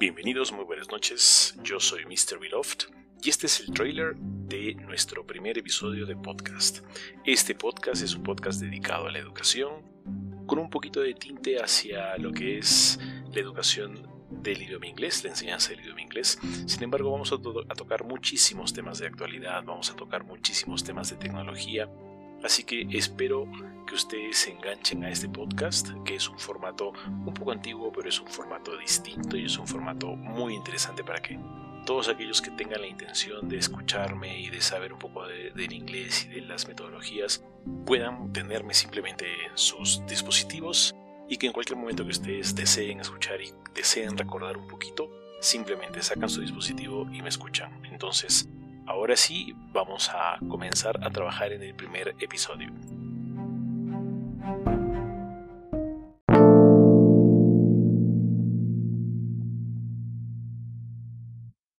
Bienvenidos, muy buenas noches. Yo soy Mr. Beloft y este es el trailer de nuestro primer episodio de podcast. Este podcast es un podcast dedicado a la educación, con un poquito de tinte hacia lo que es la educación del idioma inglés, la enseñanza del idioma inglés. Sin embargo, vamos a, a tocar muchísimos temas de actualidad, vamos a tocar muchísimos temas de tecnología, Así que espero que ustedes se enganchen a este podcast, que es un formato un poco antiguo, pero es un formato distinto y es un formato muy interesante para que todos aquellos que tengan la intención de escucharme y de saber un poco del inglés y de las metodologías puedan tenerme simplemente en sus dispositivos y que en cualquier momento que ustedes deseen escuchar y deseen recordar un poquito, simplemente sacan su dispositivo y me escuchan. Entonces, Ahora sí, vamos a comenzar a trabajar en el primer episodio.